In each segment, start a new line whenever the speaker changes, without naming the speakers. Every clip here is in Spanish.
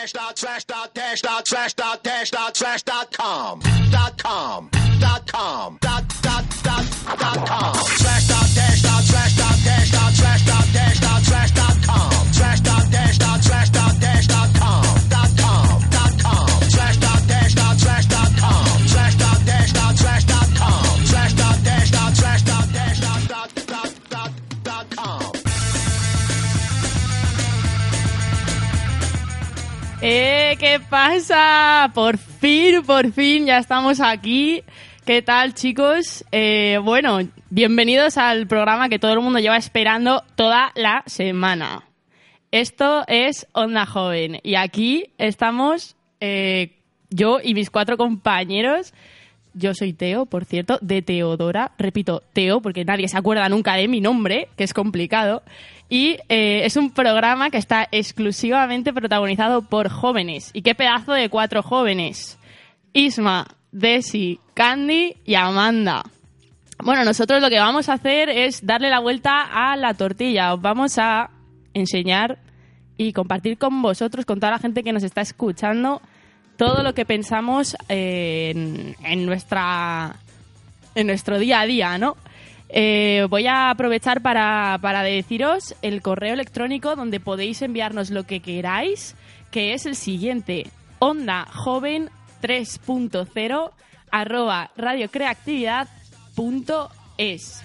dash dot slash dot dash dot slash dot dash dot slash dot com. Dot com. Dot com. Dot dot dot dot com. Slash dot dash dot slash dot dash dot slash dot dash dot slash dot com. Slash
¿Qué pasa? Por fin, por fin, ya estamos aquí. ¿Qué tal, chicos? Eh, bueno, bienvenidos al programa que todo el mundo lleva esperando toda la semana. Esto es Onda Joven y aquí estamos eh, yo y mis cuatro compañeros. Yo soy Teo, por cierto, de Teodora. Repito, Teo, porque nadie se acuerda nunca de mi nombre, que es complicado. Y eh, es un programa que está exclusivamente protagonizado por jóvenes. ¿Y qué pedazo de cuatro jóvenes? Isma, Desi, Candy y Amanda. Bueno, nosotros lo que vamos a hacer es darle la vuelta a la tortilla. Os vamos a enseñar y compartir con vosotros, con toda la gente que nos está escuchando, todo lo que pensamos eh, en, en nuestra en nuestro día a día, ¿no? Eh, voy a aprovechar para, para deciros el correo electrónico donde podéis enviarnos lo que queráis, que es el siguiente, onda joven 3.0 arroba radiocreatividad.es.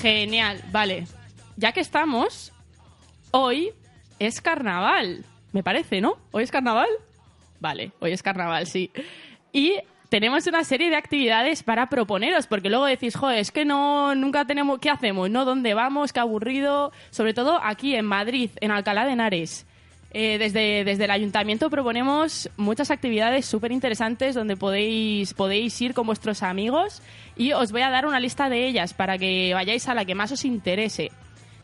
Genial, vale. Ya que estamos, hoy es carnaval, me parece, ¿no? ¿Hoy es carnaval? Vale, hoy es carnaval, sí. Y tenemos una serie de actividades para proponeros, porque luego decís, joder, es que no, nunca tenemos, ¿qué hacemos? ¿No? ¿Dónde vamos? Qué aburrido. Sobre todo aquí en Madrid, en Alcalá de Henares. Eh, desde, desde el ayuntamiento proponemos muchas actividades súper interesantes donde podéis, podéis ir con vuestros amigos y os voy a dar una lista de ellas para que vayáis a la que más os interese.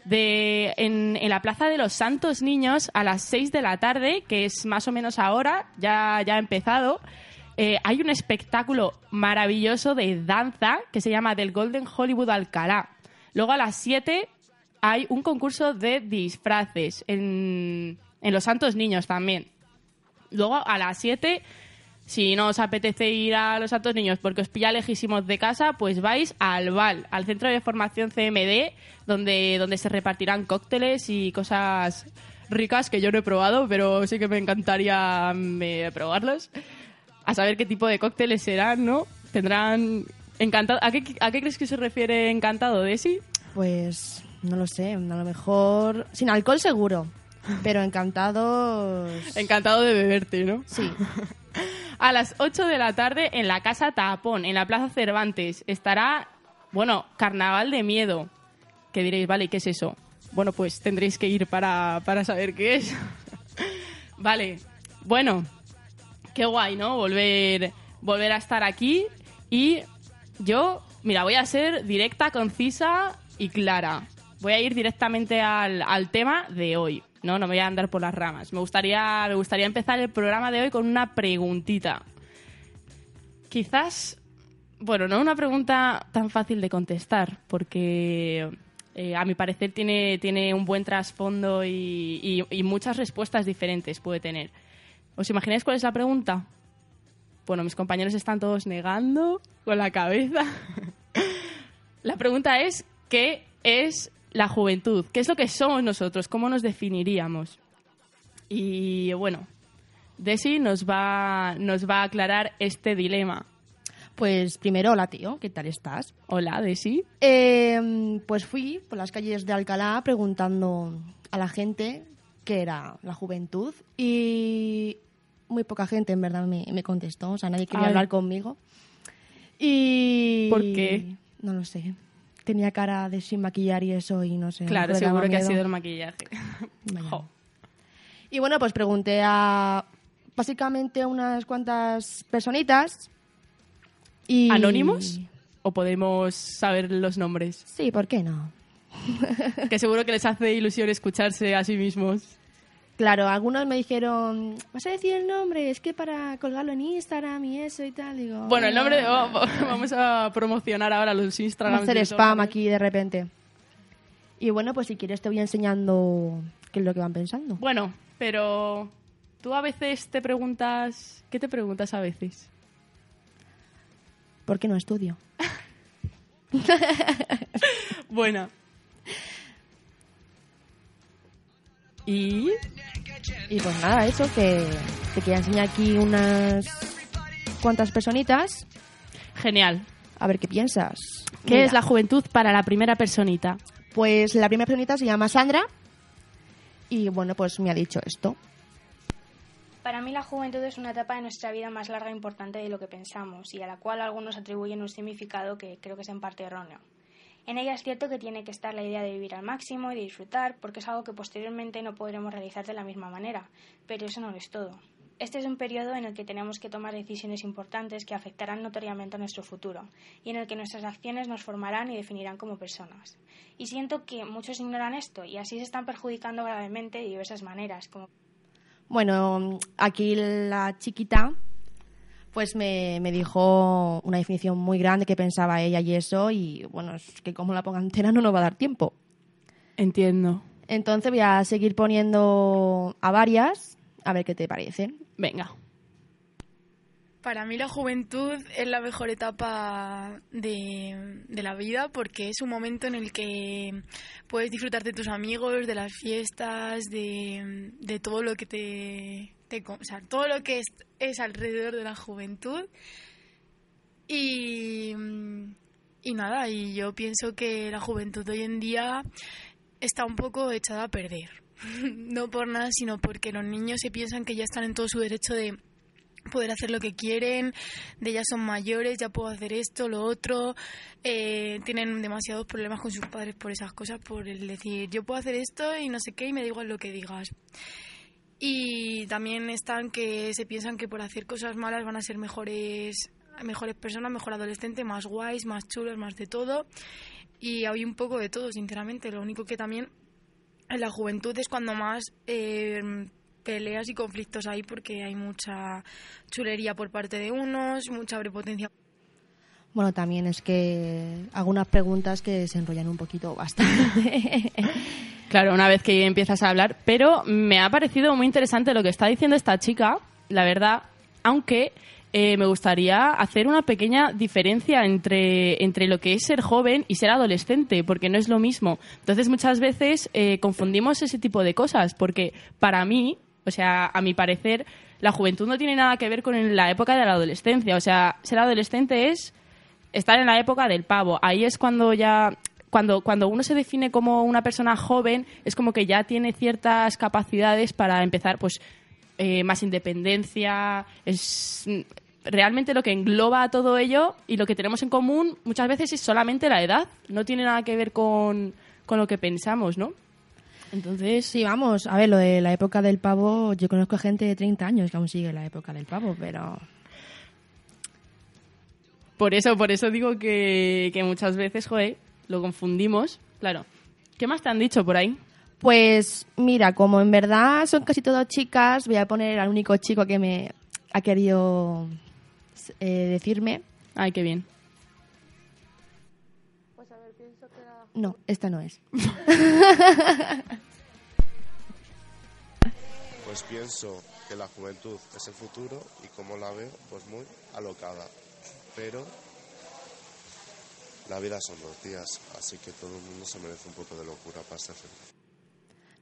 De, en, en la Plaza de los Santos Niños a las 6 de la tarde, que es más o menos ahora, ya, ya ha empezado, eh, hay un espectáculo maravilloso de danza que se llama del Golden Hollywood Alcalá. Luego a las 7 hay un concurso de disfraces en, en Los Santos Niños también. Luego a las 7, si no os apetece ir a Los Santos Niños porque os pilla lejísimos de casa, pues vais al VAL, al Centro de Formación CMD, donde, donde se repartirán cócteles y cosas ricas que yo no he probado, pero sí que me encantaría mm, probarlos. A saber qué tipo de cócteles serán, ¿no? Tendrán... Encantado. ¿A qué, ¿A qué crees que se refiere encantado, Desi?
Pues no lo sé, a lo mejor sin alcohol seguro, pero encantados.
Encantado de beberte, ¿no?
Sí.
A las 8 de la tarde en la Casa Tapón, en la Plaza Cervantes, estará, bueno, Carnaval de Miedo. Que diréis, vale, ¿qué es eso? Bueno, pues tendréis que ir para, para saber qué es. vale, bueno, qué guay, ¿no? Volver, volver a estar aquí y yo, mira, voy a ser directa, concisa y clara. Voy a ir directamente al, al tema de hoy. No, no me voy a andar por las ramas. Me gustaría, me gustaría empezar el programa de hoy con una preguntita. Quizás, bueno, no una pregunta tan fácil de contestar, porque eh, a mi parecer tiene, tiene un buen trasfondo y, muchas respuestas diferentes puede tener. ¿Os imagináis cuál es la pregunta? Bueno, mis compañeros están todos negando con la cabeza. la pregunta es, ¿qué es la juventud? ¿Qué es lo que somos nosotros? ¿Cómo nos definiríamos? Y bueno, Desi nos va, nos va a aclarar este dilema.
Pues primero, hola tío, ¿qué tal estás?
Hola, Desi.
Eh, pues fui por las calles de Alcalá preguntando a la gente qué era la juventud y muy poca gente en verdad me, me contestó, o sea, nadie quería
Ay.
hablar conmigo. Y...
¿Por qué?
No lo sé. Tenía cara de sin maquillar y eso y no sé.
Claro, seguro que ha sido el maquillaje. Jo.
Y bueno, pues pregunté a básicamente unas cuantas personitas. Y...
¿Anónimos? ¿O podemos saber los nombres?
Sí, ¿por qué no?
Que seguro que les hace ilusión escucharse a sí mismos.
Claro, algunos me dijeron, ¿vas a decir el nombre? Es que para colgarlo en Instagram y eso y tal. Digo,
Bueno, el nombre... Oh, vamos a promocionar ahora los
Vamos a
Instagram.
hacer spam aquí de repente. Y bueno, pues si quieres te voy enseñando qué es lo que van pensando.
Bueno, pero tú a veces te preguntas... ¿Qué te preguntas a veces?
¿Por qué no estudio?
Bueno. Y...
Y pues nada, eso, que te quería enseñar aquí unas cuantas personitas.
Genial.
A ver qué piensas.
¿Qué
Mira,
es la juventud para la primera personita?
Pues la primera personita se llama Sandra. Y bueno, pues me ha dicho esto.
Para mí la juventud es una etapa de nuestra vida más larga e importante de lo que pensamos y a la cual algunos atribuyen un significado que creo que es en parte erróneo. En ella es cierto que tiene que estar la idea de vivir al máximo y de disfrutar porque es algo que posteriormente no podremos realizar de la misma manera, pero eso no lo es todo. Este es un periodo en el que tenemos que tomar decisiones importantes que afectarán notoriamente a nuestro futuro y en el que nuestras acciones nos formarán y definirán como personas. Y siento que muchos ignoran esto y así se están perjudicando gravemente de diversas maneras,
Bueno, aquí la chiquita pues me, me dijo una definición muy grande que pensaba ella y eso. Y bueno, es que como la ponga entera no nos va a dar tiempo.
Entiendo.
Entonces voy a seguir poniendo a varias, a ver qué te parecen.
Venga.
Para mí la juventud es la mejor etapa de, de la vida porque es un momento en el que puedes disfrutar de tus amigos, de las fiestas, de, de todo lo que te, te o sea, todo lo que es, es alrededor de la juventud. Y, y nada, y yo pienso que la juventud hoy en día está un poco echada a perder. no por nada, sino porque los niños se piensan que ya están en todo su derecho de poder hacer lo que quieren, de ya son mayores, ya puedo hacer esto, lo otro, eh, tienen demasiados problemas con sus padres por esas cosas, por el decir yo puedo hacer esto y no sé qué y me da igual lo que digas. Y también están que se piensan que por hacer cosas malas van a ser mejores, mejores personas, mejor adolescentes, más guays, más chulos, más de todo. Y hay un poco de todo, sinceramente. Lo único que también en la juventud es cuando más eh, peleas y conflictos hay porque hay mucha chulería por parte de unos, mucha prepotencia.
Bueno, también es que algunas preguntas que se enrollan un poquito bastante.
Claro, una vez que empiezas a hablar, pero me ha parecido muy interesante lo que está diciendo esta chica, la verdad, aunque eh, me gustaría hacer una pequeña diferencia entre, entre lo que es ser joven y ser adolescente, porque no es lo mismo. Entonces muchas veces eh, confundimos ese tipo de cosas, porque para mí, o sea, a mi parecer, la juventud no tiene nada que ver con la época de la adolescencia. O sea, ser adolescente es estar en la época del pavo. Ahí es cuando ya cuando cuando uno se define como una persona joven es como que ya tiene ciertas capacidades para empezar pues eh, más independencia. Es mm, realmente lo que engloba a todo ello y lo que tenemos en común muchas veces es solamente la edad. No tiene nada que ver con, con lo que pensamos no entonces
sí, vamos, a ver, lo de la época del pavo, yo conozco gente de 30 años que aún sigue la época del pavo, pero
Por eso, por eso digo que, que muchas veces, joder, lo confundimos. Claro. ¿Qué más te han dicho por ahí?
Pues mira, como en verdad son casi todas chicas, voy a poner al único chico que me ha querido eh, decirme.
Ay, qué bien.
No, esta no es.
Pues pienso que la juventud es el futuro y como la veo, pues muy alocada. Pero la vida son dos días, así que todo el mundo se merece un poco de locura para ser feliz.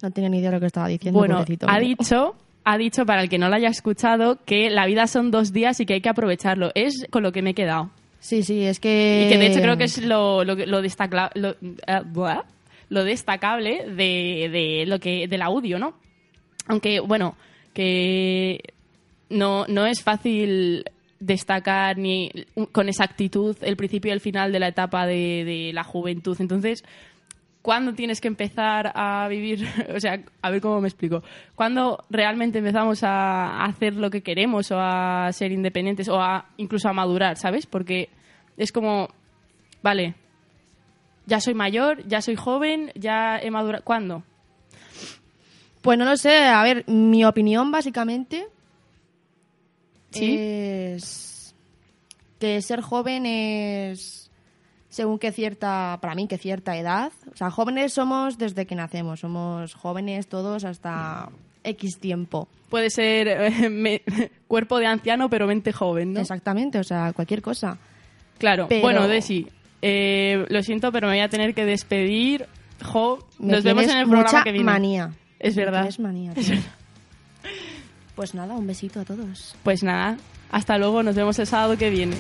No tenía ni idea de lo que estaba diciendo.
Bueno,
pobrecito.
ha dicho, ha dicho, para el que no lo haya escuchado, que la vida son dos días y que hay que aprovecharlo. Es con lo que me he quedado.
Sí, sí, es que...
Y que de hecho creo que es lo, lo, lo, destacla- lo, buah, lo destacable de, de lo que del audio, ¿no? Aunque, bueno, que no, no es fácil destacar ni con exactitud el principio y el final de la etapa de, de la juventud. Entonces, ¿cuándo tienes que empezar a vivir? O sea, a ver cómo me explico. ¿Cuándo realmente empezamos a hacer lo que queremos o a ser independientes o a incluso a madurar, ¿sabes? Porque es como, vale, ya soy mayor, ya soy joven, ya he madurado. ¿Cuándo?
Pues no lo sé, a ver, mi opinión básicamente
Sí.
es que ser joven es según que cierta, para mí que cierta edad, o sea, jóvenes somos desde que nacemos, somos jóvenes todos hasta X tiempo.
Puede ser eh, me- cuerpo de anciano, pero mente joven, ¿no?
Exactamente, o sea, cualquier cosa.
Claro.
Pero-
Bueno, Desi, eh, lo siento, pero me voy a tener que despedir. Jo,
Me
nos vemos en el programa
mucha
que viene.
manía.
Es verdad.
tienes manía. tío. Pues nada, un besito a todos.
Pues nada, hasta luego, nos vemos el sábado que viene.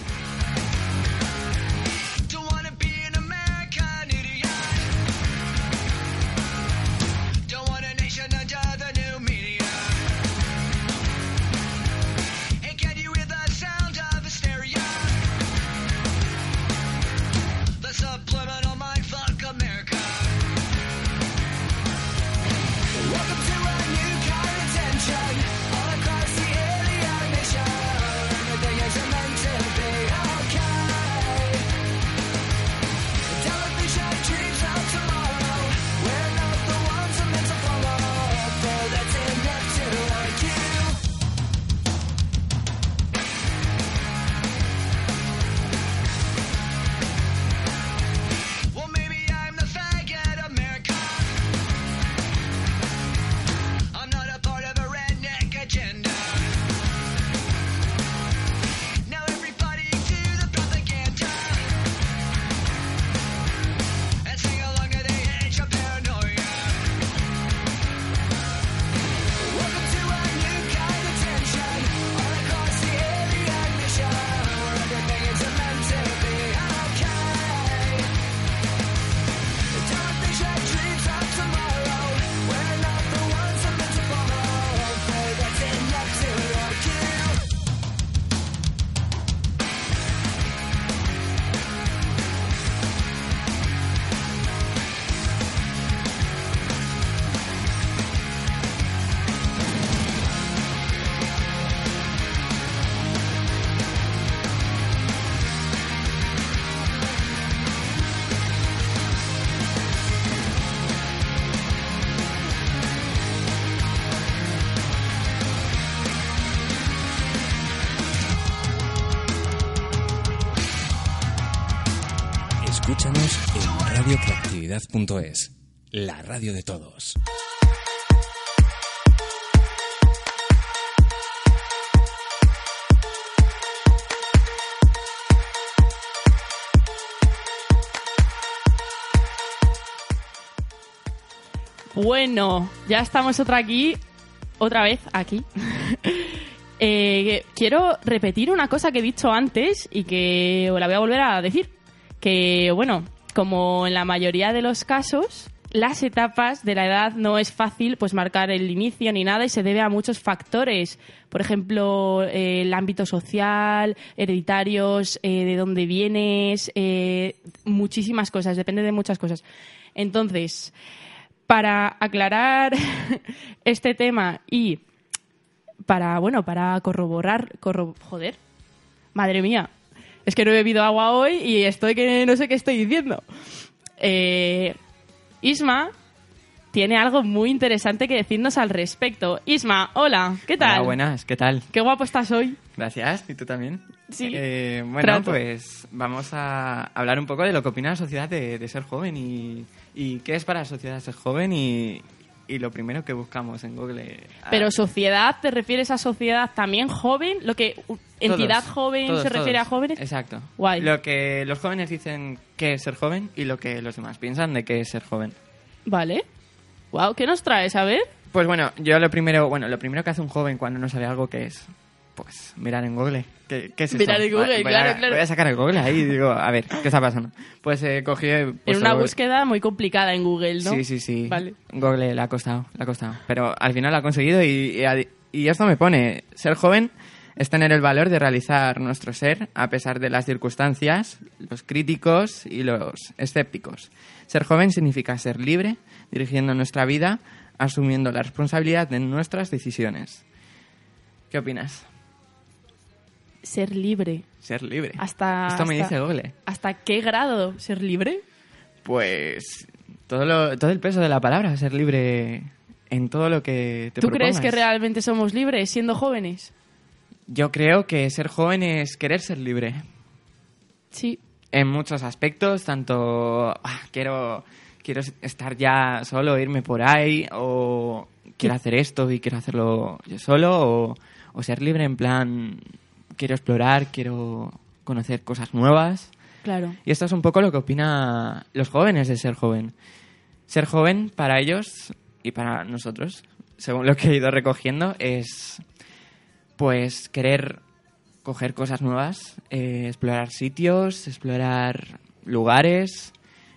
radiocreatividad.es, la radio de todos.
Bueno, ya estamos otra aquí, otra vez aquí. Eh, quiero repetir una cosa que he dicho antes y que la voy a volver a decir. Que, bueno, como en la mayoría de los casos, las etapas de la edad no es fácil pues marcar el inicio ni nada y se debe a muchos factores. Por ejemplo, eh, el ámbito social, hereditarios, eh, de dónde vienes, eh, muchísimas cosas, depende de muchas cosas. Entonces, para aclarar este tema y para, bueno, para corroborar, corro- joder, madre mía, es que no he bebido agua hoy y estoy que no sé qué estoy diciendo. Eh, Isma tiene algo muy interesante que decirnos al respecto. Isma, hola, ¿qué tal?
Hola, buenas, ¿qué tal?
Qué guapo estás hoy.
Gracias, ¿y tú también?
Sí.
Eh, bueno,
Trato.
pues vamos a hablar un poco de lo que opina la sociedad de, de ser joven y, y qué es para la sociedad ser joven y, y lo primero que buscamos en Google. Ah,
Pero sociedad, ¿te refieres a sociedad también joven? Lo que entidad
todos,
joven
todos,
se refiere
todos.
a jóvenes.
Exacto.
Guay.
Lo que los jóvenes dicen que es ser joven y lo que los demás piensan de que es ser joven.
Vale. Wow, ¿qué nos traes? A ver.
Pues bueno, yo lo primero, bueno, lo primero que hace un joven cuando no sabe algo que es, pues mirar en Google. ¿Qué, qué es esto?
Mirar en Google,
Voy a-
claro, claro.
Voy a sacar el Google ahí y digo, a ver, ¿qué está pasando? Pues eh, cogí...
en
pues,
una
Google.
búsqueda muy complicada en Google, ¿no?
Sí, sí, sí.
Vale.
Google le ha costado, le ha costado. Pero al final lo ha conseguido y, y esto me pone, ser joven es tener el valor de realizar nuestro ser a pesar de las circunstancias, los críticos y los escépticos. Ser joven significa ser libre, dirigiendo nuestra vida, asumiendo la responsabilidad de nuestras decisiones. ¿Qué opinas?
Ser libre.
Ser libre.
Hasta,
Esto me
hasta-
dice Google.
¿Hasta qué grado ser libre?
Pues todo, lo- todo el peso de la palabra, ser libre en todo lo que te
¿Tú crees que realmente somos libres siendo jóvenes?
Yo creo que ser joven es querer ser libre.
Sí.
En muchos aspectos, tanto ah, quiero, quiero estar ya solo, irme por ahí, o quiero hacer esto y quiero hacerlo yo solo, o, o ser libre en plan, quiero explorar, quiero conocer cosas nuevas.
Claro.
Y esto es un poco lo que opinan los jóvenes de ser joven. Ser joven para ellos y para nosotros, según lo que he ido recogiendo, es pues querer coger cosas nuevas, eh, explorar sitios, explorar lugares,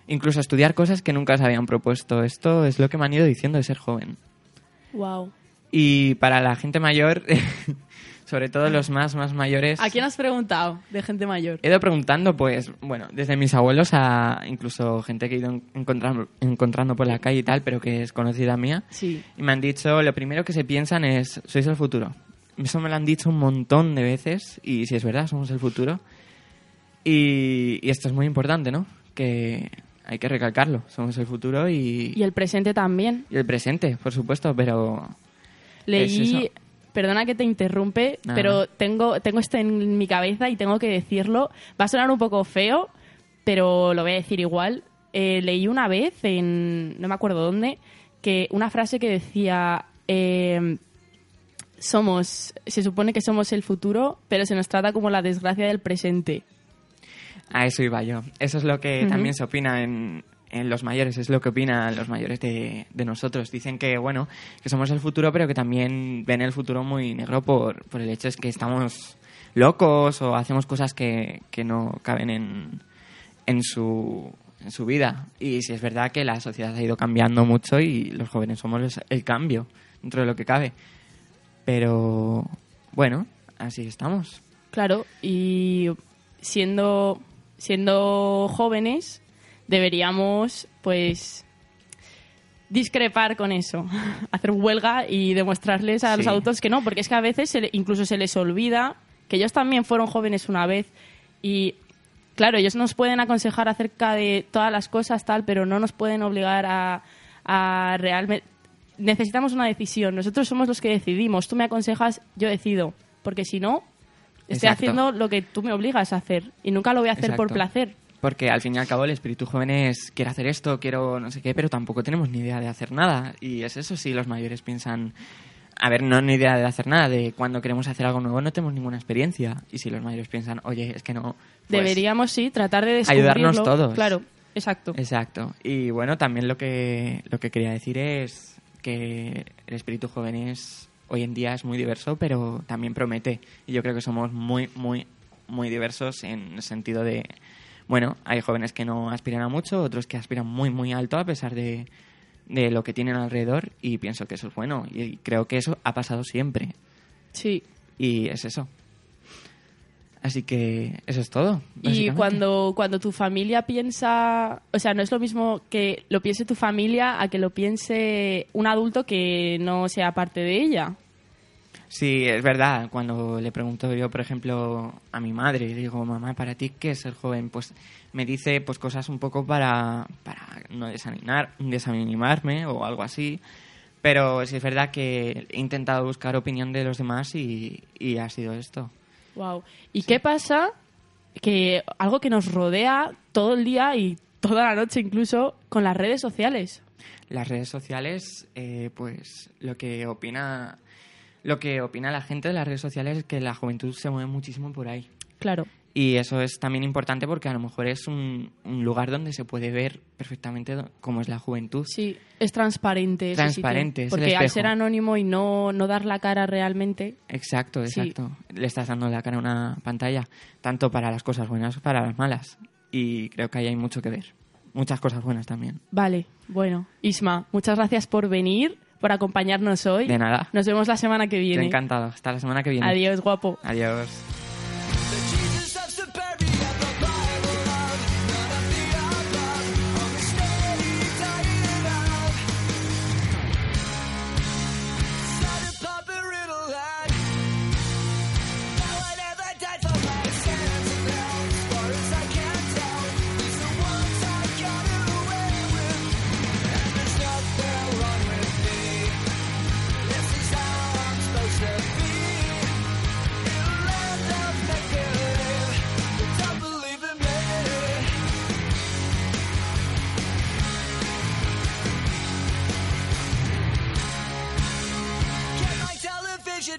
incluso estudiar cosas que nunca se habían propuesto. Esto es lo que me han ido diciendo de ser joven.
Wow.
Y para la gente mayor, sobre todo los más, más mayores...
¿A quién has preguntado de gente mayor?
He ido preguntando, pues, bueno, desde mis abuelos a incluso gente que he ido en- encontrando, encontrando por la calle y tal, pero que es conocida mía.
Sí.
Y me han dicho, lo primero que se piensan es, sois el futuro. Eso me lo han dicho un montón de veces y si es verdad, somos el futuro. Y, y esto es muy importante, ¿no? Que hay que recalcarlo, somos el futuro y,
Y el presente también.
y el presente, por supuesto, pero...
Leí,
Es.
Perdona que te interrumpe, pero tengo, tengo esto en mi cabeza y tengo que decirlo. Va a sonar un poco feo, pero lo voy a decir igual. Eh, leí una vez en, no me acuerdo dónde, que una frase que decía, eh, somos, se supone que somos el futuro, pero se nos trata como la desgracia del presente.
A eso iba yo. Eso es lo que también se opina en, en los mayores, es lo que opinan los mayores de, de nosotros. Dicen que, bueno, que somos el futuro, pero que también ven el futuro muy negro por, por el hecho es que estamos locos o hacemos cosas que, que no caben en, en, su, en su vida. Y si es verdad que la sociedad ha ido cambiando mucho y los jóvenes somos el cambio dentro de lo que cabe. Pero, bueno, así estamos.
Claro, y siendo, siendo jóvenes deberíamos, pues, discrepar con eso, hacer huelga y demostrarles a los adultos que no, porque es que a veces se le- incluso se les olvida que ellos también fueron jóvenes una vez y, claro, ellos nos pueden aconsejar acerca de todas las cosas, tal, pero no nos pueden obligar a, a realmente... Necesitamos una decisión, nosotros somos los que decidimos, tú me aconsejas, yo decido, porque si no, estoy
Exacto.
haciendo lo que tú me obligas a hacer y nunca lo voy a hacer por placer.
Porque al fin y al cabo el espíritu joven es quiero hacer esto, quiero no sé qué, pero tampoco tenemos ni idea de hacer nada. Y es eso, si los mayores piensan, a ver, no ni idea de hacer nada, de cuando queremos hacer algo nuevo no tenemos ninguna experiencia. Y si los mayores piensan, oye, es que no... pues,
Deberíamos, sí, tratar de descubrirlo.
ayudarnos todos.
Claro, exacto.
Exacto. Y bueno, también lo que, lo que quería decir es que el espíritu joven es, hoy en día es muy diverso, pero también promete. Y yo creo que somos muy, muy, muy diversos en el sentido de, bueno, hay jóvenes que no aspiran a mucho, otros que aspiran muy, muy alto a pesar de, de lo que tienen alrededor y pienso que eso es bueno. Y creo que eso ha pasado siempre.
Sí.
Y es eso. Así que eso es todo.
Y cuando, cuando tu familia piensa, o sea, no es lo mismo que lo piense tu familia a que lo piense un adulto que no sea parte de ella.
Sí, es verdad. Cuando le pregunto yo, por ejemplo, a mi madre, le digo, mamá, ¿para ti qué es ser joven? Pues me dice pues cosas un poco para, para no desanimar, desanimarme o algo así. Pero sí es verdad que he intentado buscar opinión de los demás y, y ha sido esto.
Wow. ¿Y qué pasa? Que algo que nos rodea todo el día y toda la noche incluso con las redes sociales.
Las redes sociales, eh, pues lo que opina lo que opina la gente de las redes sociales es que la juventud se mueve muchísimo por ahí.
Claro.
Y eso es también importante porque a lo mejor es un, un lugar donde se puede ver perfectamente cómo es la juventud.
Sí, es transparente. ese
Transparente,
sitio.
es el
Porque al ser anónimo y no, no dar la cara realmente,
Exacto,
Sí.
exacto. Le estás dando la cara a una pantalla, tanto para las cosas buenas como para las malas. Y creo que ahí hay mucho que ver. Muchas cosas buenas también.
Vale, bueno. Isma, muchas gracias por venir, por acompañarnos hoy.
De nada.
Nos vemos la semana que
Estoy
viene.
encantado. Hasta la semana que viene.
Adiós, guapo.
Adiós.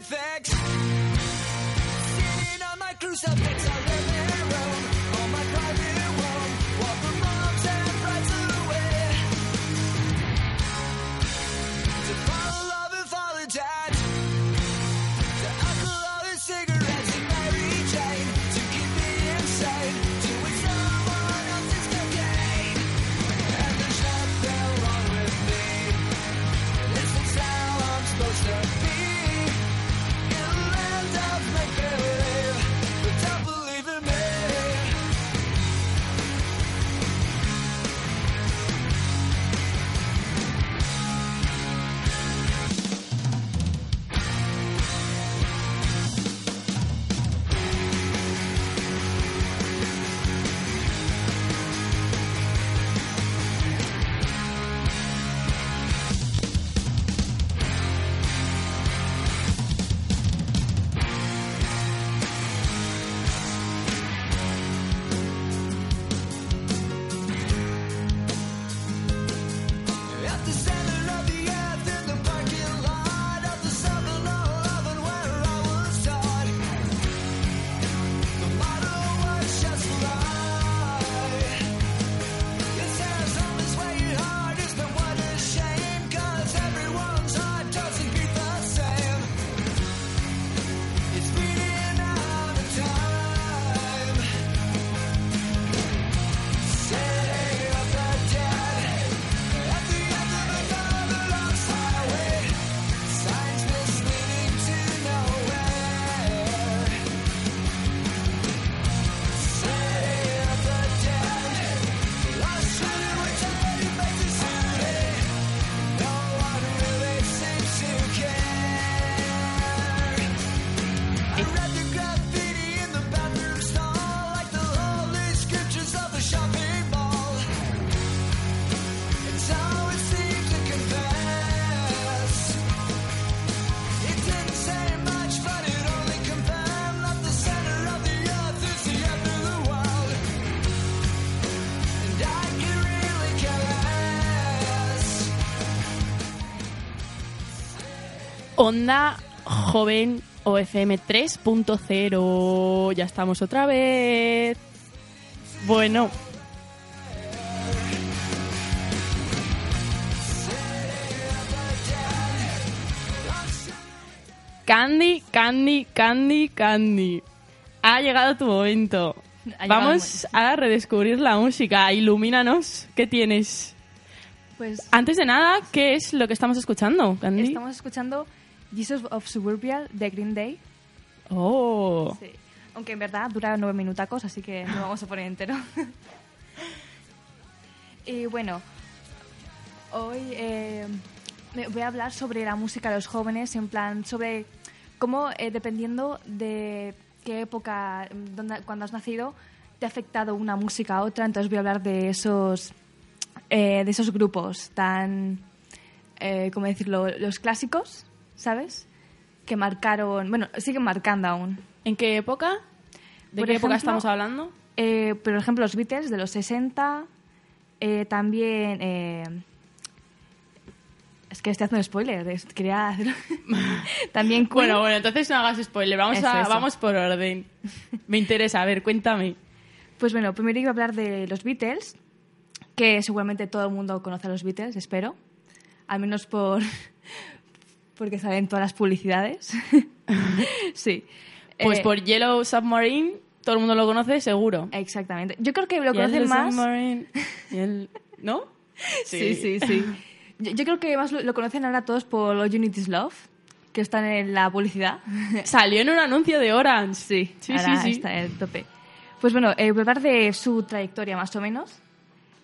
Defects. Sitting on my crucifix,
Onda Joven OFM 3.0. Ya estamos otra vez. Bueno. Candy, Candy, Candy, Candy. Ha llegado tu momento.
Ha
Vamos a redescubrir la música. Ilumínanos. ¿Qué tienes?
Pues
Antes de nada, ¿qué es lo que estamos escuchando, Candy?
estamos escuchando Jesus of Suburbia de Green Day.
Oh.
Sí. Aunque en verdad dura nueve minutacos, así que no vamos a poner entero. y bueno, hoy eh, me voy a hablar sobre la música de los jóvenes, en plan, sobre cómo, eh, dependiendo de qué época, mm, donde, cuando has nacido, te ha afectado una música a otra. Entonces voy a hablar de esos, eh, de esos grupos tan, eh, ¿cómo decirlo?, los clásicos, ¿sabes? Que marcaron, bueno, siguen marcando aún.
¿En qué época? ¿De
Por
qué época
ejemplo,
estamos hablando?
Eh, por ejemplo, los Beatles de los 60. eh, también. eh, es que estoy haciendo spoiler. Quería hacer. también Queen.
Bueno, bueno, entonces no hagas spoiler. Vamos,
Eso,
a,
eso.
vamos por orden. Me interesa, a ver, cuéntame.
Pues bueno, primero iba a hablar de los Beatles. Que seguramente todo el mundo conoce a los Beatles, espero. Al menos por. Porque salen todas las publicidades. sí.
Pues
Eh,
por Yellow Submarine, todo el mundo lo conoce, seguro.
Exactamente. Yo creo que lo
Yellow
conocen más.
Submarine, ¿No?
Sí, sí, sí. Yo, yo creo que más lo, lo conocen ahora todos por All You Need Is Love, que están en la publicidad.
Salió en un anuncio de Orange.
Sí,
sí,
ahora
sí. sí.
está en el tope. Pues bueno, eh, voy a hablar de su trayectoria más o menos,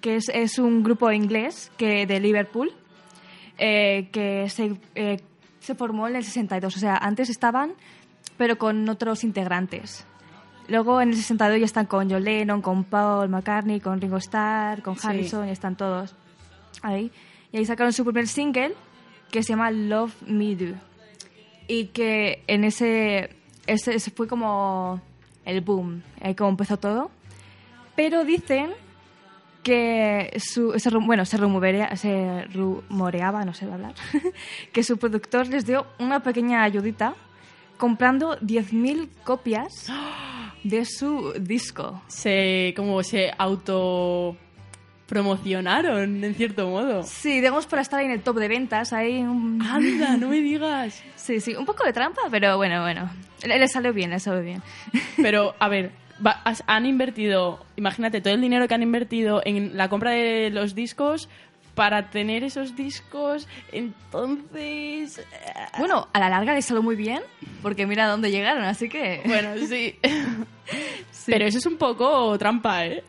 que es, es un grupo inglés que de Liverpool eh, que se, eh, se formó en el 62. O sea, antes estaban, pero con otros integrantes. Luego en el 62 ya están con John Lennon, con Paul McCartney, con Ringo Starr, con
Sí.
Harrison, y están todos ahí. Y ahí sacaron su primer single que se llama Love Me Do. Y que en ese, ese, ese fue como el boom, ahí como empezó todo. Pero dicen que su, se, bueno, se, rumorea- se rumoreaba, no sé hablar, que su productor les dio una pequeña ayudita comprando 10.000 copias de su disco.
Se, como se auto promocionaron, en cierto modo.
Sí, digamos para estar en el top de ventas, ahí un...
Anda, no me digas.
Sí, sí, un poco de trampa, pero bueno, bueno. Le, le salió bien, le salió bien.
Pero, a ver, va- has- han invertido, imagínate, todo el dinero que han invertido en la compra de los discos para tener esos discos, entonces... eh,
Bueno, a la larga le salió muy bien, porque mira a dónde llegaron, así que...
Bueno, sí. Pero eso es un poco trampa, ¿eh?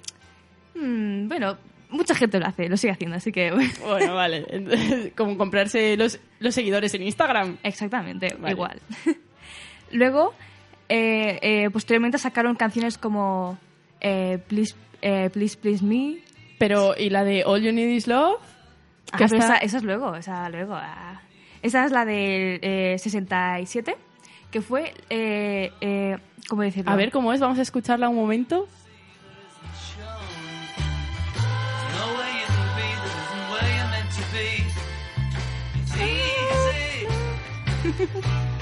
Mm, bueno, mucha gente lo hace, lo sigue haciendo, así que... bueno.
Bueno, vale. Entonces, como comprarse los, los seguidores en Instagram.
Exactamente,
Vale.
igual. Luego, eh, eh, posteriormente sacaron canciones como eh, Please, eh, Please Please Me.
Pero, ¿y la de All You Need Is Love?
Ah,
está-
esa, esa es luego, esa luego. ah. Esa es la del eh, 67, que fue, eh, eh, ¿cómo decirlo?
A ver, ¿cómo es? Vamos a escucharla un momento.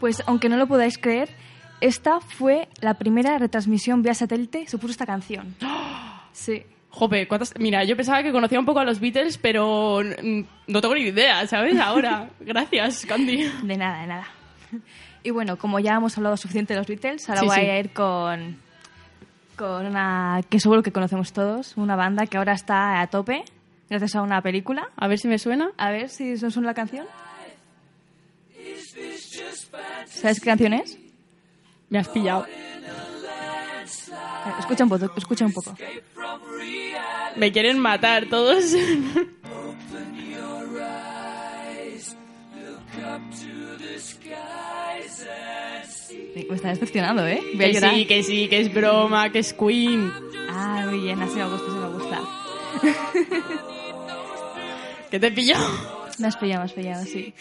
Pues aunque no lo podáis creer, esta fue la primera retransmisión vía satélite, se puso esta canción. Sí.
Jope, ¿cuántas? Mira, yo pensaba que conocía un poco a los Beatles, pero no tengo ni idea, ¿sabes? Ahora. Gracias, Candy.
De nada, de nada. Y bueno, como ya hemos hablado suficiente de los Beatles, ahora
Sí,
voy
sí.
a ir con, con una que seguro que conocemos todos, una banda que ahora está a tope gracias a una película.
A ver si me suena.
A ver si nos suena la canción. ¿Sabes qué canción es?
Me has pillado.
Escucha un poco, escucha un poco.
Me quieren matar todos.
Me está decepcionando, ¿eh? Voy a
que
llorar.
sí, que sí, que es broma, que es Queen.
Ah, muy bien, así me gusta, así me gusta.
Que te pillo.
Me has pillado, me has pillado, sí.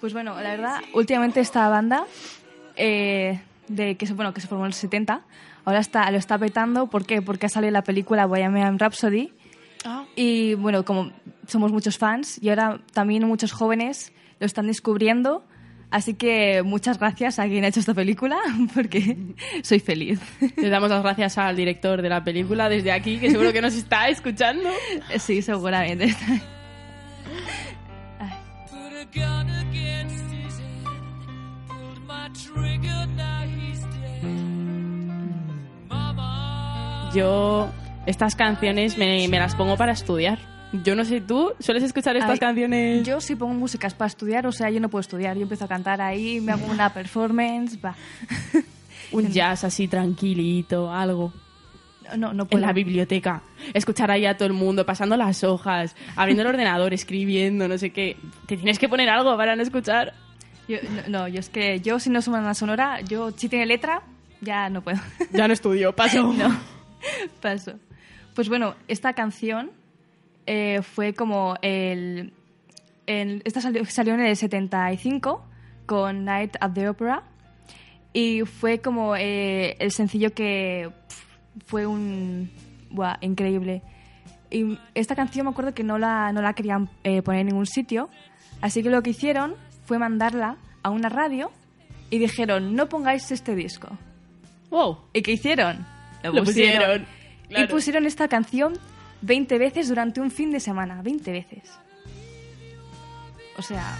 Pues bueno, la verdad, últimamente esta banda, eh, de que se, bueno, que se formó en los 70, ahora está, lo está petando. ¿Por qué? Porque ha salido la película Bohemian Rhapsody. Y bueno, como somos muchos fans y ahora también muchos jóvenes lo están descubriendo. Así que muchas gracias a quien ha hecho esta película, porque soy feliz.
Le damos las gracias al director de la película desde aquí, que seguro que nos está escuchando.
Sí, seguramente.
Yo estas canciones me, me las pongo para estudiar. Yo no sé tú, ¿sueles escuchar estas
Ay,
canciones?
Yo si pongo músicas para estudiar, o sea, yo no puedo estudiar. Yo empiezo a cantar ahí, me hago una performance, va.
Un jazz así tranquilito, algo.
No, no
En
puedo.
la biblioteca. Escuchar ahí a todo el mundo, pasando las hojas, abriendo el ordenador, escribiendo, no sé qué. Te tienes que poner algo para no escuchar.
Yo- no, no, yo es que yo si no suena una sonora, yo si tiene letra, ya no puedo.
Ya no estudio, paso.
no, paso. Pues bueno, esta canción eh, fue como el... el- esta salió, salió en el 75 con Night at the Opera y fue como eh, el sencillo que fue un... Buah, increíble. Y esta canción me acuerdo que no la, no la querían eh, poner en ningún sitio, así que lo que hicieron fue mandarla a una radio y dijeron, no pongáis este disco.
Wow.
¿Y qué hicieron?
Lo pusieron,
Y
claro.
pusieron esta canción 20 veces durante un fin de semana. 20 veces. O sea...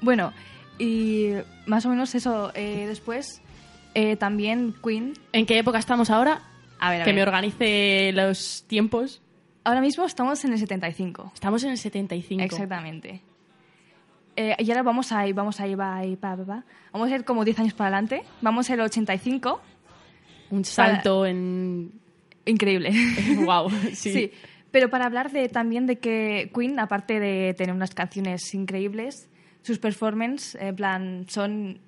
Bueno, y más o menos eso. eh, después, eh, también Queen.
¿En qué época estamos ahora?
A ver, a
que me organice los tiempos.
Ahora mismo estamos en el 75.
Estamos en el 75.
Exactamente. eh, y ahora vamos ahí, vamos ahí, va, ahí, va, va, va. Vamos a ir como 10 años para adelante. Vamos al 85.
Un salto en...
Increíble.
wow, sí.
Sí, pero para hablar de, también de que Queen, aparte de tener unas canciones increíbles, sus performances, en plan, son...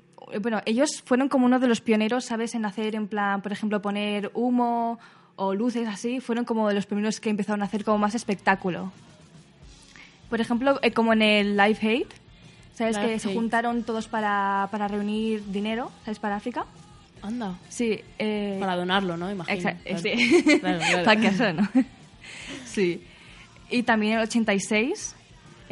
Bueno, ellos fueron como uno de los pioneros, ¿sabes? En hacer, en plan, por ejemplo, poner humo o luces así. Fueron como de los primeros que empezaron a hacer como más espectáculo. Por ejemplo, eh, como en el Live Aid, ¿sabes? Que se juntaron todos para, para reunir dinero, ¿sabes? Para África.
Anda.
Sí. eh,
Para donarlo, ¿no? Imagino.
Exacto, sí.
Claro, claro.
Para que eso, ¿no? Sí. Y también en el 86,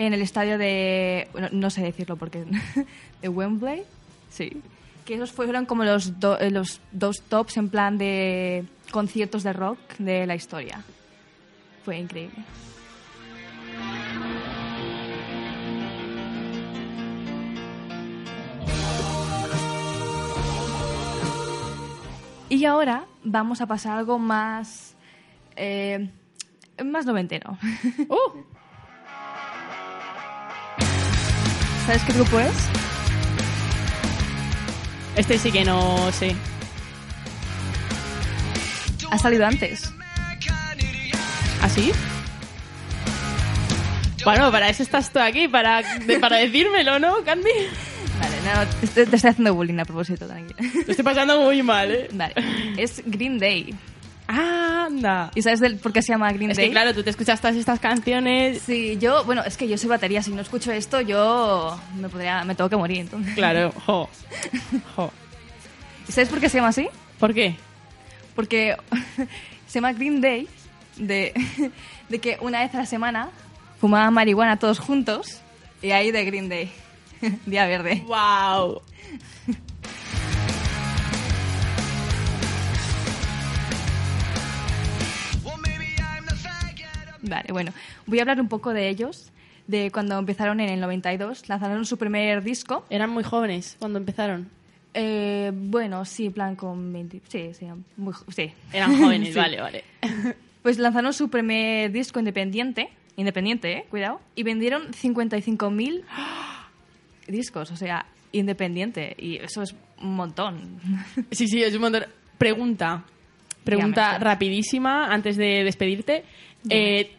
en el estadio de... No sé decirlo porque... de Wembley. Sí. Que esos fueron como los, do- eh, los dos tops en plan de conciertos de rock de la historia. Fue increíble. Y ahora vamos a pasar a algo más. eh, más noventero.
¡Uh!
¿Sabes qué grupo es?
Este sí que no sé.
Ha salido antes.
¿Así? Bueno, para eso estás tú aquí, para, de- para decírmelo, ¿no, Candy?
Vale, no, te, te estoy haciendo bullying a propósito, tranquila.
Lo estoy pasando muy mal, ¿eh?
Vale. Es Green Day.
Anda.
¿Y sabes del, por qué se llama Green
Es
Day?
que claro, tú te escuchas todas estas canciones.
Sí, yo, bueno, es que yo soy batería. Si no escucho esto, yo me podría, me tengo que morir, entonces.
Claro, jo. Jo.
¿Y sabes por qué se llama así?
¿Por qué?
Porque se llama Green Day de, de que una vez a la semana fumaban marihuana todos juntos y ahí de Green Day. Día verde.
¡Wow!
Vale, bueno, voy a hablar un poco de ellos, de cuando empezaron en el 92, lanzaron su primer disco.
Eran muy jóvenes cuando empezaron.
Eh, bueno, sí, en plan con 20... Sí, sí, muy, sí.
Eran jóvenes,
Sí.
vale, vale.
Pues lanzaron su primer disco independiente, independiente, eh, cuidado, y vendieron 55.000 discos, o sea, independiente, y eso es un montón.
Sí, sí, es un montón. Pregunta. Pregunta rapidísima antes de despedirte. Eh,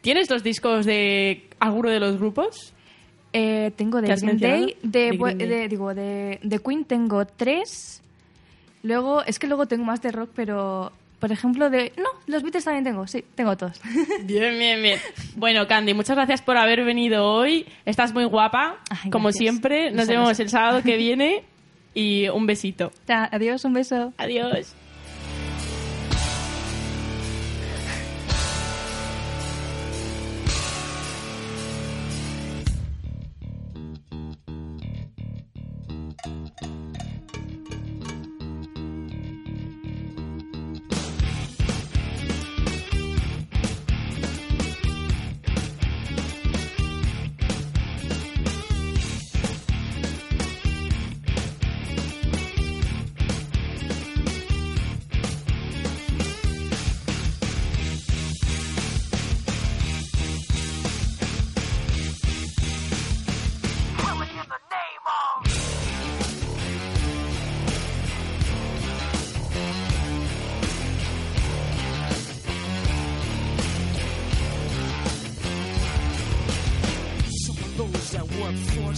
¿Tienes los discos de alguno de los grupos?
Eh, tengo de
¿Qué has
Green Day, de,
De
bu-
Green Day.
de- digo, de, de Queen tengo tres. Luego, es que luego tengo más de rock, pero, por ejemplo, de... No, los Beatles también tengo, sí, tengo todos.
Bien, bien, bien. Bueno, Candy, muchas gracias por haber venido hoy. Estás muy guapa,
Ay,
como
gracias.
siempre. Nos vemos el sábado que viene y un besito.
Adiós, un beso.
Adiós.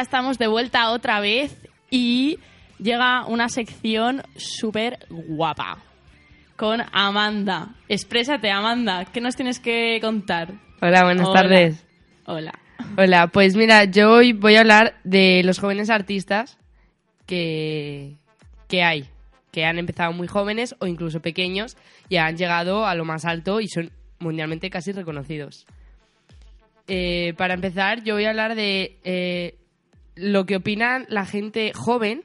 Ya estamos de vuelta otra vez y llega una sección súper guapa con Amanda. Exprésate, Amanda. ¿Qué nos tienes que contar?
Hola, buenas
Hola.
tardes.
Hola.
Hola, pues mira, yo hoy voy a hablar de los jóvenes artistas que, que hay, que han empezado muy jóvenes o incluso pequeños y han llegado a lo más alto y son mundialmente casi reconocidos. Eh, para empezar, yo voy a hablar de eh, lo que opinan la gente joven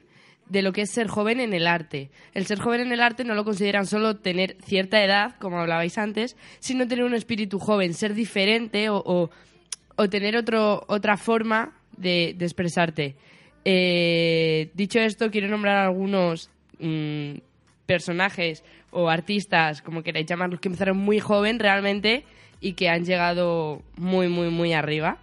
de lo que es ser joven en el arte. El ser joven en el arte no lo consideran solo tener cierta edad, como hablabais antes, sino tener un espíritu joven, ser diferente o, o- tener otro, otra forma de, de expresarte. Eh, dicho esto, quiero nombrar algunos mm, personajes o artistas, como queráis llamarlos, que empezaron muy joven realmente y que han llegado muy, muy, muy arriba.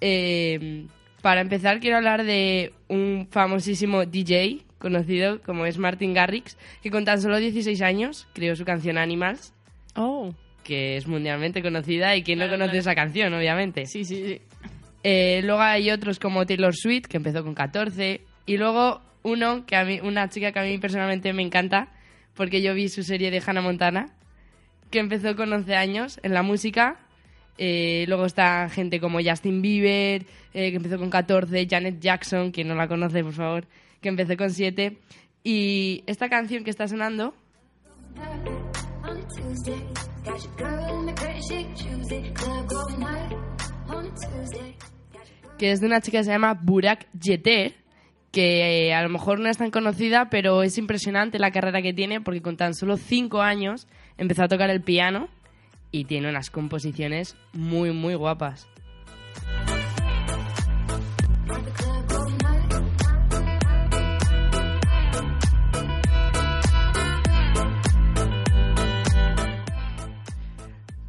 Eh, para empezar, quiero hablar de un famosísimo DJ conocido como es Martin Garrix, que con tan solo 16 años creó su canción Animals,
Oh.
que es mundialmente conocida y quien no conoce esa canción, obviamente.
Sí, sí, sí.
Eh, luego hay otros como Taylor Swift, que empezó con 14. Y luego uno, que a mí, una chica que a mí personalmente me encanta, porque yo vi su serie de Hannah Montana, que empezó con 11 años en la música. Eh, luego está gente como Justin Bieber, eh, que empezó con 14, Janet Jackson, quien no la conoce, por favor, que empezó con 7. Y esta canción que está sonando que es de una chica que se llama Burak Yeter, que eh, a lo mejor no es tan conocida, pero es impresionante la carrera que tiene, porque con tan solo 5 años empezó a tocar el piano y tiene unas composiciones muy, muy guapas.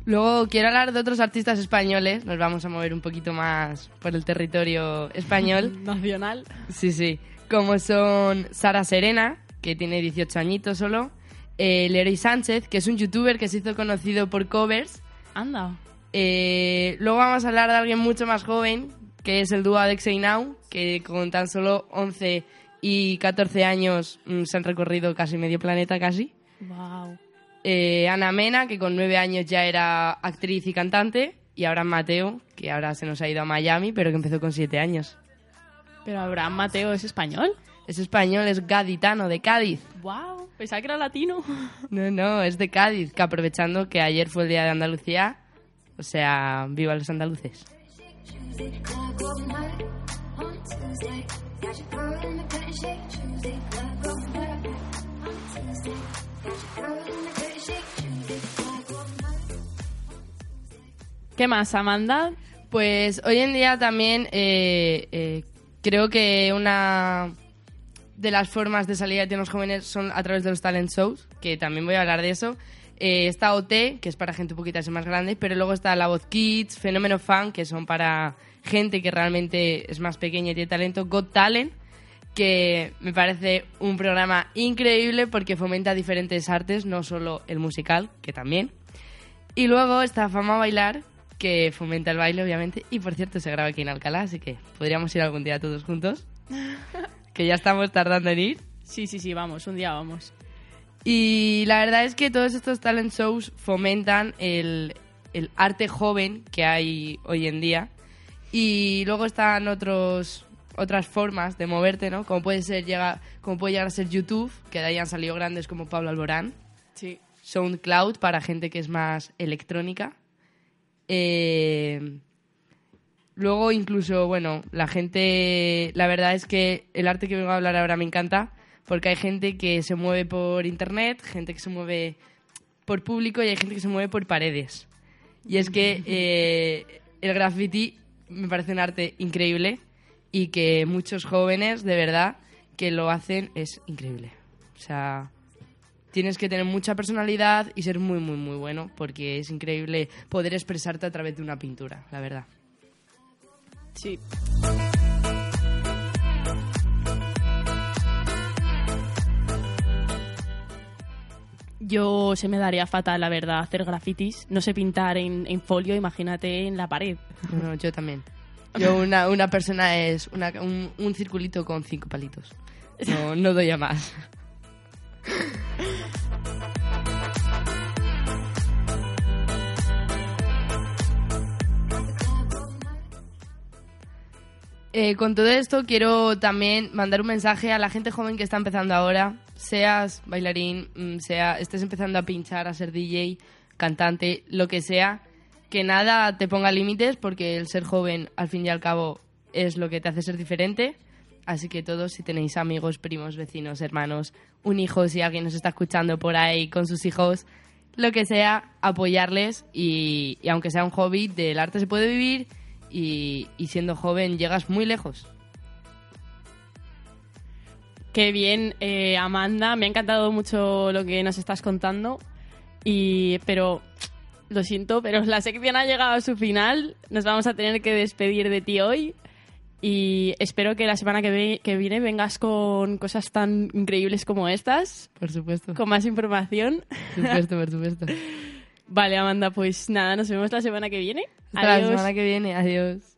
Luego quiero hablar de otros artistas españoles, nos vamos a mover un poquito más por el territorio español.
Nacional.
Sí, sí. Como son Sara Serena, que tiene 18 añitos solo. Eh, Leroy Sánchez, que es un youtuber que se hizo conocido por covers.
Anda.
Eh, luego vamos a hablar de alguien mucho más joven, que es el dúo y Now, que con tan solo 11 y 14 años mm, se han recorrido casi medio planeta casi.
Wow.
Eh, Ana Mena, que con 9 años ya era actriz y cantante. Y Abraham Mateo, que ahora se nos ha ido a Miami, pero que empezó con 7 años.
Pero Abraham Mateo es español.
Es español, es gaditano, de Cádiz.
Wow. Pensaba que era latino.
No, no, es de Cádiz, que aprovechando que ayer fue el Día de Andalucía, o sea, viva los andaluces.
¿Qué más, Amanda?
Pues hoy en día también eh, eh, creo que una de las formas de salida de los jóvenes son a través de los talent shows, que también voy a hablar de eso. Eh, está OT, que es para gente un poquito más grande, pero luego está La Voz Kids, Fenómeno Fan, que son para gente que realmente es más pequeña y tiene talento, Got Talent, que me parece un programa increíble porque fomenta diferentes artes, no solo el musical, que también. Y luego está Fama Bailar, que fomenta el baile, obviamente. Y por cierto, se graba aquí en Alcalá, así que podríamos ir algún día todos juntos. que ya estamos tardando en ir.
Sí, sí, sí, vamos, un día vamos.
Y la verdad es que todos estos talent shows fomentan el, el arte joven que hay hoy en día. Y luego están otros otras formas de moverte, ¿no? Como puede ser llega, como puede llegar a ser YouTube, que de ahí han salido grandes como Pablo Alborán.
Sí.
SoundCloud para gente que es más electrónica. Eh, luego incluso, bueno, la gente, la verdad es que el arte que vengo a hablar ahora me encanta porque hay gente que se mueve por internet, gente que se mueve por público y hay gente que se mueve por paredes. Y es que eh, el graffiti me parece un arte increíble y que muchos jóvenes, de verdad, que lo hacen es increíble. O sea, tienes que tener mucha personalidad y ser muy, muy, muy bueno porque es increíble poder expresarte a través de una pintura, la verdad.
Sí. Yo se me daría fatal, la verdad, hacer grafitis. No sé pintar en, en folio, imagínate en la pared.
No, yo también. Yo una, una persona es una- un, un circulito con cinco palitos. No, no doy a más. Eh, con todo esto quiero también mandar un mensaje a la gente joven que está empezando ahora, seas bailarín, mm, sea estés empezando a pinchar, a ser DJ, cantante, lo que sea, que nada te ponga límites porque el ser joven al fin y al cabo es lo que te hace ser diferente. Así que todos, si tenéis amigos, primos, vecinos, hermanos, un hijo, si alguien nos está escuchando por ahí con sus hijos, lo que sea, apoyarles y, y aunque sea un hobby, del arte se puede vivir y, y siendo joven llegas muy lejos.
Qué bien, eh, Amanda. Me ha encantado mucho lo que nos estás contando. Y, pero, lo siento, pero la sección ha llegado a su final. Nos vamos a tener que despedir de ti hoy. Y espero que la semana que, ve- que viene vengas con cosas tan increíbles como estas.
Por supuesto.
Con más información.
Por supuesto, por supuesto.
Vale, Amanda, pues nada, nos vemos la semana que viene.
Hasta
Adiós.
la semana que viene. Adiós.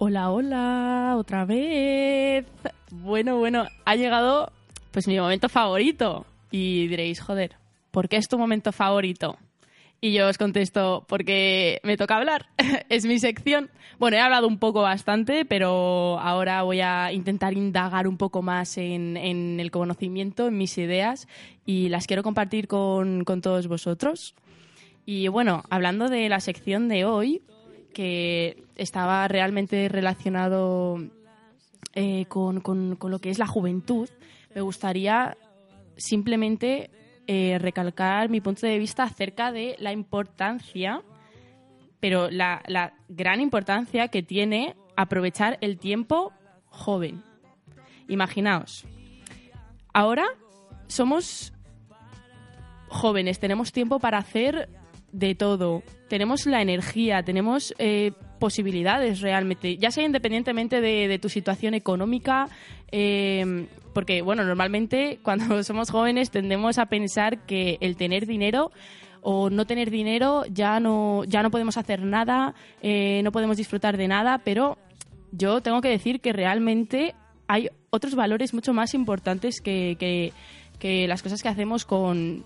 Hola, hola, otra vez. Bueno, bueno, ha llegado pues mi momento favorito. Y diréis, joder, ¿por qué es tu momento favorito? Y yo os contesto, porque me toca hablar, es mi sección. Bueno, he hablado un poco bastante, pero ahora voy a intentar indagar un poco más en, el conocimiento, en mis ideas, y las quiero compartir con, con todos vosotros. Y bueno, hablando de la sección de hoy, que estaba realmente relacionado eh, con, con- con lo que es la juventud, me gustaría simplemente eh, recalcar mi punto de vista acerca de la importancia, pero la, la gran importancia que tiene aprovechar el tiempo joven. Imaginaos, ahora somos jóvenes, tenemos tiempo para hacer de todo, tenemos la energía, tenemos eh, posibilidades realmente, ya sea independientemente de, tu situación económica, eh, porque bueno, normalmente cuando somos jóvenes tendemos a pensar que el tener dinero o no tener dinero ya no, ya no podemos hacer nada, eh, no podemos disfrutar de nada, pero yo tengo que decir que realmente hay otros valores mucho más importantes que- que las cosas que hacemos con,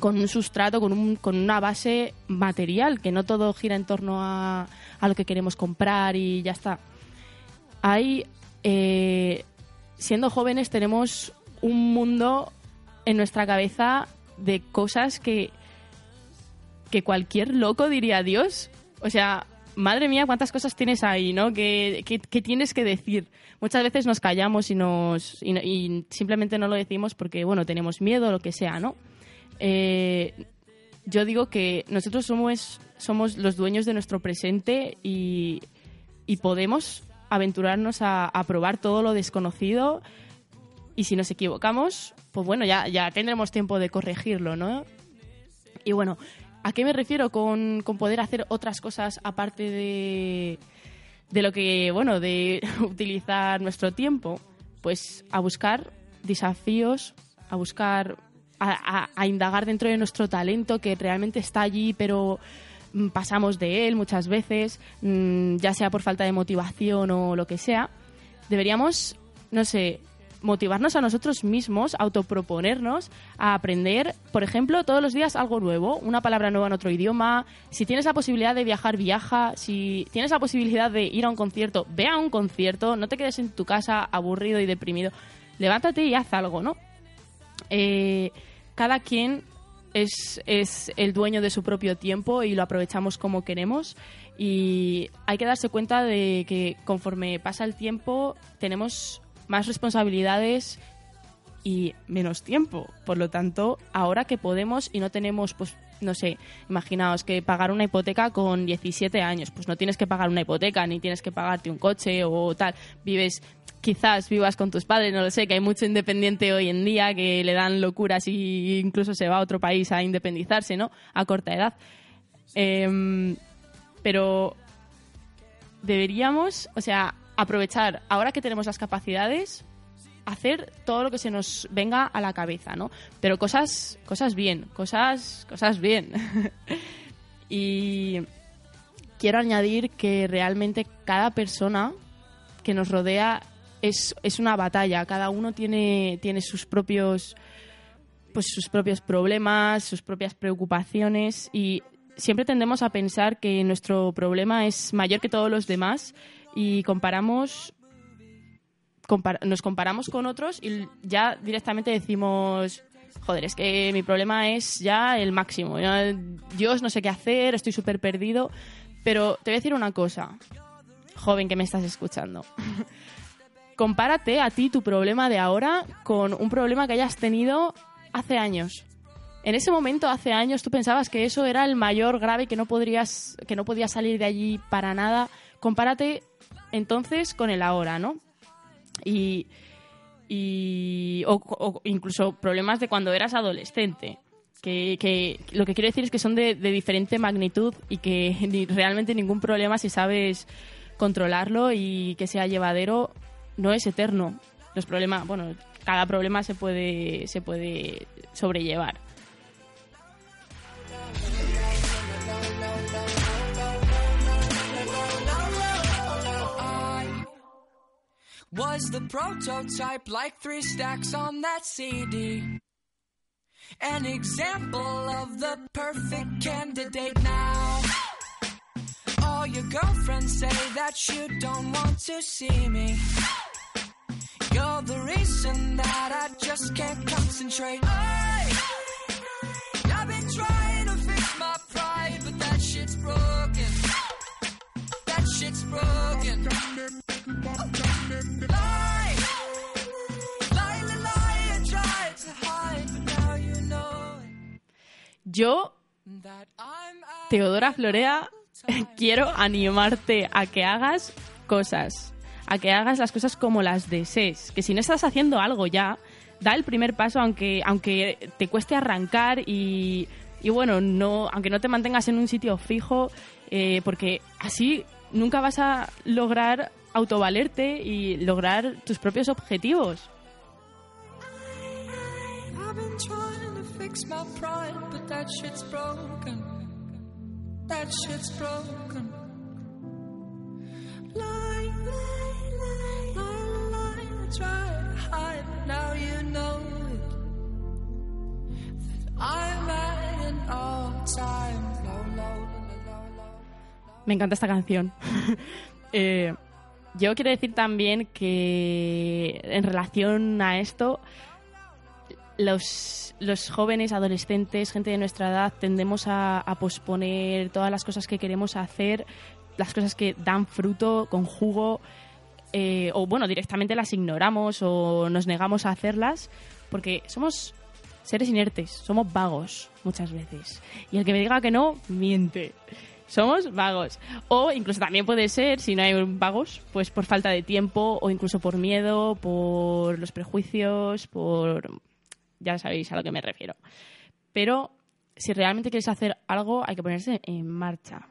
con un sustrato, con, un- con una base material, que no todo gira en torno a, a lo que queremos comprar y ya está. Hay, eh, siendo jóvenes, tenemos un mundo en nuestra cabeza de cosas que, que cualquier loco diría Dios. O sea, madre mía, cuántas cosas tienes ahí, ¿no? ¿Qué, qué- tienes que decir? Muchas veces nos callamos y, nos, y, y simplemente no lo decimos porque, bueno, tenemos miedo o lo que sea, ¿no? Eh, yo digo que nosotros somos, somos los dueños de nuestro presente y, y podemos aventurarnos a, a probar todo lo desconocido y si nos equivocamos, pues bueno, ya, ya tendremos tiempo de corregirlo, ¿no? Y bueno, ¿a qué me refiero con, con poder hacer otras cosas aparte de, de lo que, bueno, de utilizar nuestro tiempo? Pues a buscar desafíos, a buscar, a, indagar dentro de nuestro talento que realmente está allí, pero mm, pasamos de él muchas veces, mm, ya sea por falta de motivación o lo que sea. Deberíamos, no sé, motivarnos a nosotros mismos, autoproponernos a aprender, por ejemplo, todos los días algo nuevo, una palabra nueva en otro idioma. Si tienes la posibilidad de viajar, viaja. Si tienes la posibilidad de ir a un concierto, ve a un concierto. No te quedes en tu casa aburrido y deprimido. Levántate y haz algo, ¿no? Eh, cada quien es, es el dueño de su propio tiempo y lo aprovechamos como queremos. Y hay que darse cuenta de que conforme pasa el tiempo tenemos más responsabilidades y menos tiempo. Por lo tanto, ahora que podemos y no tenemos, pues, no sé, imaginaos que pagar una hipoteca con 17 años, pues no tienes que pagar una hipoteca, ni tienes que pagarte un coche o tal. Vives, quizás vivas con tus padres, no lo sé, que hay mucho independiente hoy en día que le dan locuras y incluso se va a otro país a independizarse, ¿no? A corta edad. Em, pero deberíamos, o sea, aprovechar ahora que tenemos las capacidades, hacer todo lo que se nos venga a la cabeza, ¿no? Pero cosas, cosas bien, cosas, cosas bien. y quiero añadir que realmente cada persona que nos rodea es, es una batalla. Cada uno tiene, tiene sus propios pues sus propios problemas, sus propias preocupaciones y siempre tendemos a pensar que nuestro problema es mayor que todos los demás y comparamos nos comparamos con otros y ya directamente decimos joder, es que mi problema es ya el máximo. Dios, no sé qué hacer, estoy súper perdido. Pero te voy a decir una cosa, joven que me estás escuchando. Compárate a ti tu problema de ahora con un problema que hayas tenido hace años. En ese momento, hace años, tú pensabas que eso era el mayor grave que no podrías, que no podías salir de allí para nada. Compárate entonces con el ahora, ¿no? Y, y o, incluso problemas de cuando eras adolescente. Que, que lo que quiero decir es que son de, diferente magnitud y que realmente ningún problema, si sabes controlarlo y que sea llevadero, no es eterno. Los problemas, bueno, cada problema se puede, se puede sobrellevar.
Was the prototype like three stacks on that CD. An example of the perfect candidate now. All your girlfriends say that you don't want to see me. You're the reason that I just can't concentrate. Hey! I've been trying to fix my pride, but that shit's broken. That shit's broken. Lie,
Yo, Teodora Florea, quiero animarte a que hagas cosas, a que hagas las cosas como las desees, que si no estás haciendo algo ya, da el primer paso aunque, aunque te cueste arrancar y, y bueno, no, aunque no te mantengas en un sitio fijo, eh, porque así nunca vas a lograr autovalerte y lograr tus propios objetivos.
That shit's broken. That shit's broken.
Me encanta esta canción. Eh, yo quiero decir también que en relación a esto, los, los jóvenes, adolescentes, gente de nuestra edad, tendemos a, posponer todas las cosas que queremos hacer, las cosas que dan fruto, con jugo, eh, o bueno, directamente las ignoramos o nos negamos a hacerlas, porque somos seres inertes, somos vagos muchas veces. Y el que me diga que no, miente. Somos vagos. O incluso también puede ser, si no hay vagos, pues por falta de tiempo o incluso por miedo, por los prejuicios, por... Ya sabéis a lo que me refiero. Pero si realmente quieres hacer algo, hay que ponerse en marcha.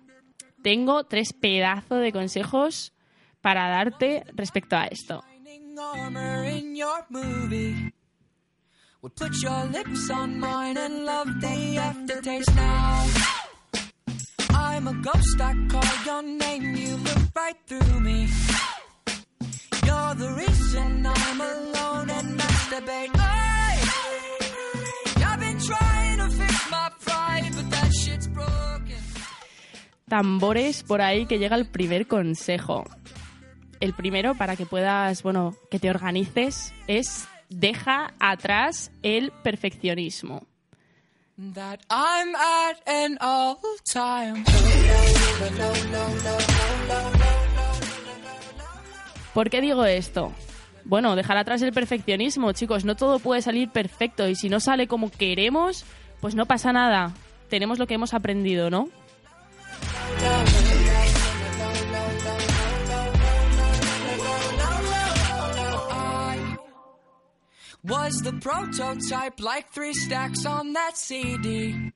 Tengo tres pedazos de consejos para darte respecto a esto.
I'm a ghost, I call your name, you look right through me.
Tambores por ahí que llega el primer consejo. El primero, para que puedas, bueno, que te organices, es deja atrás el perfeccionismo.
That I'm at an all time.
¿Por qué digo esto? Bueno, dejar atrás el perfeccionismo, chicos, no todo puede salir perfecto y si no sale como queremos, pues no pasa nada. Tenemos lo que hemos aprendido, ¿no?
Was the prototype, like three stacks on that CD.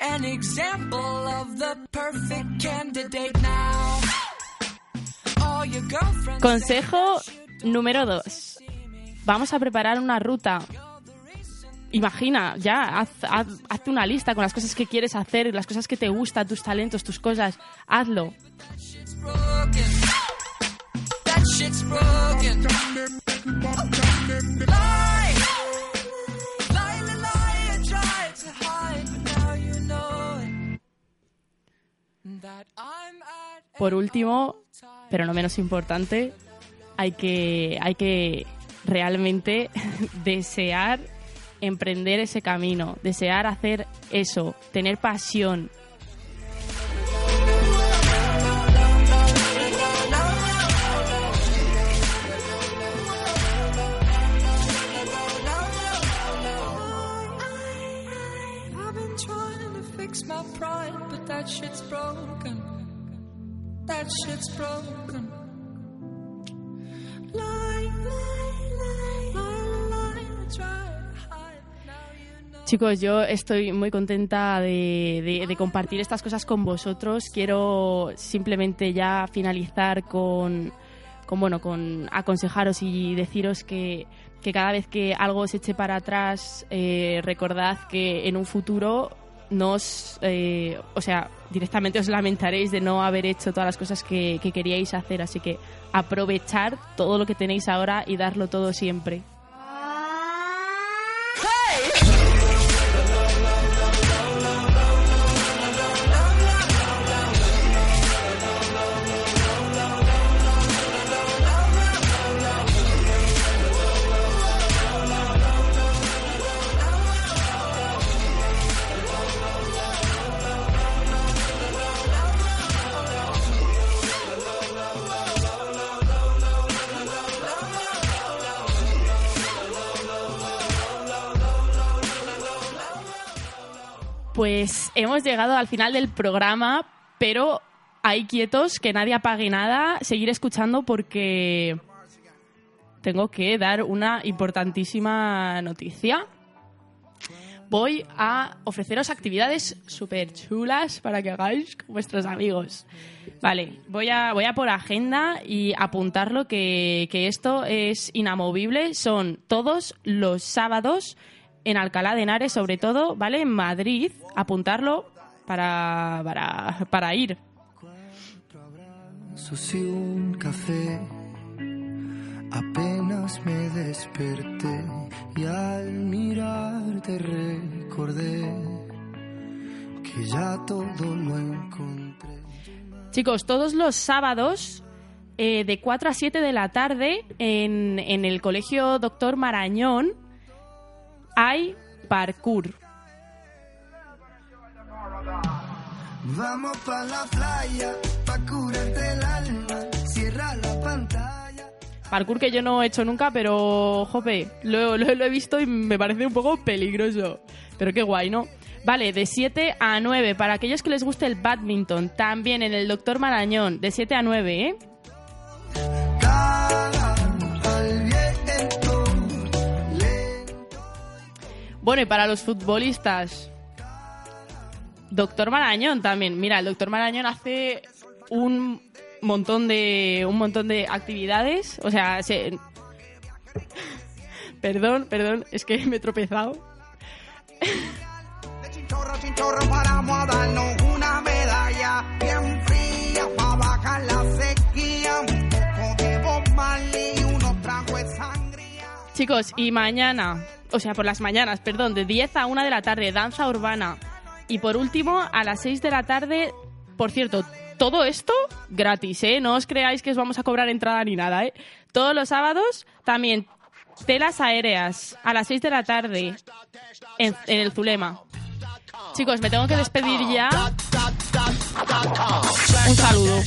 An example of the perfect candidate now. All your girlfriends.
Consejo número 2. Vamos a preparar una ruta imagina, ya, haz, haz, hazte una lista con las cosas que quieres hacer, las cosas que te gustan, tus talentos, tus cosas, hazlo. Por último, pero no menos importante, hay que, hay que realmente desear emprender ese camino, desear hacer eso, tener pasión.
That shit's broken. That
Chicos, yo estoy muy contenta de, compartir estas cosas con vosotros. Quiero simplemente ya finalizar con, bueno, con aconsejaros y deciros que, cada vez que algo se eche para atrás, eh, recordad que en un futuro nos, eh, o sea, directamente os lamentaréis de no haber hecho todas las cosas que, que queríais hacer. Así que aprovechar todo lo que tenéis ahora y darlo todo siempre. Pues hemos llegado al final del programa, pero hay quietos, que nadie apague nada, seguir escuchando porque tengo que dar una importantísima noticia. Voy a ofreceros actividades súper chulas para que hagáis con vuestros amigos. Vale, voy a, voy a por agenda y apuntarlo que, que esto es inamovible. Son todos los sábados en Alcalá de Henares, sobre todo, ¿vale? En Madrid, apuntarlo para, para, para ir.
Un café. Apenas me desperté y al mirarte recordé que ya todo lo encontré.
Chicos, todos los sábados eh, de 4 a 7 de la tarde en, en el Colegio Doctor Marañón hay parkour.
Vamos pa la playa, pa curarte el alma. Cierra la pantalla.
Parkour que yo no he hecho nunca, pero, jope, lo, lo- lo he visto y me parece un poco peligroso. Pero qué guay, ¿no? Vale, de 7 a 9. Para aquellos que les guste el badminton, también en el Doctor Marañón, de 7 a 9, ¿eh? Bueno, y para los futbolistas, Doctor Marañón también. Mira, el Doctor Marañón hace un montón de un montón de actividades, o sea, se... Perdón, perdón, es que me he tropezado. Chicos, y mañana, o sea, por las mañanas, perdón, de 10 a 1 de la tarde, danza urbana. Y por último, a las 6 de la tarde, por cierto, todo esto gratis, ¿eh? No os creáis que os vamos a cobrar entrada ni nada, ¿eh? Todos los sábados también telas aéreas a las 6 de la tarde en, en el Zulema. Chicos, me tengo que despedir ya. Un saludo.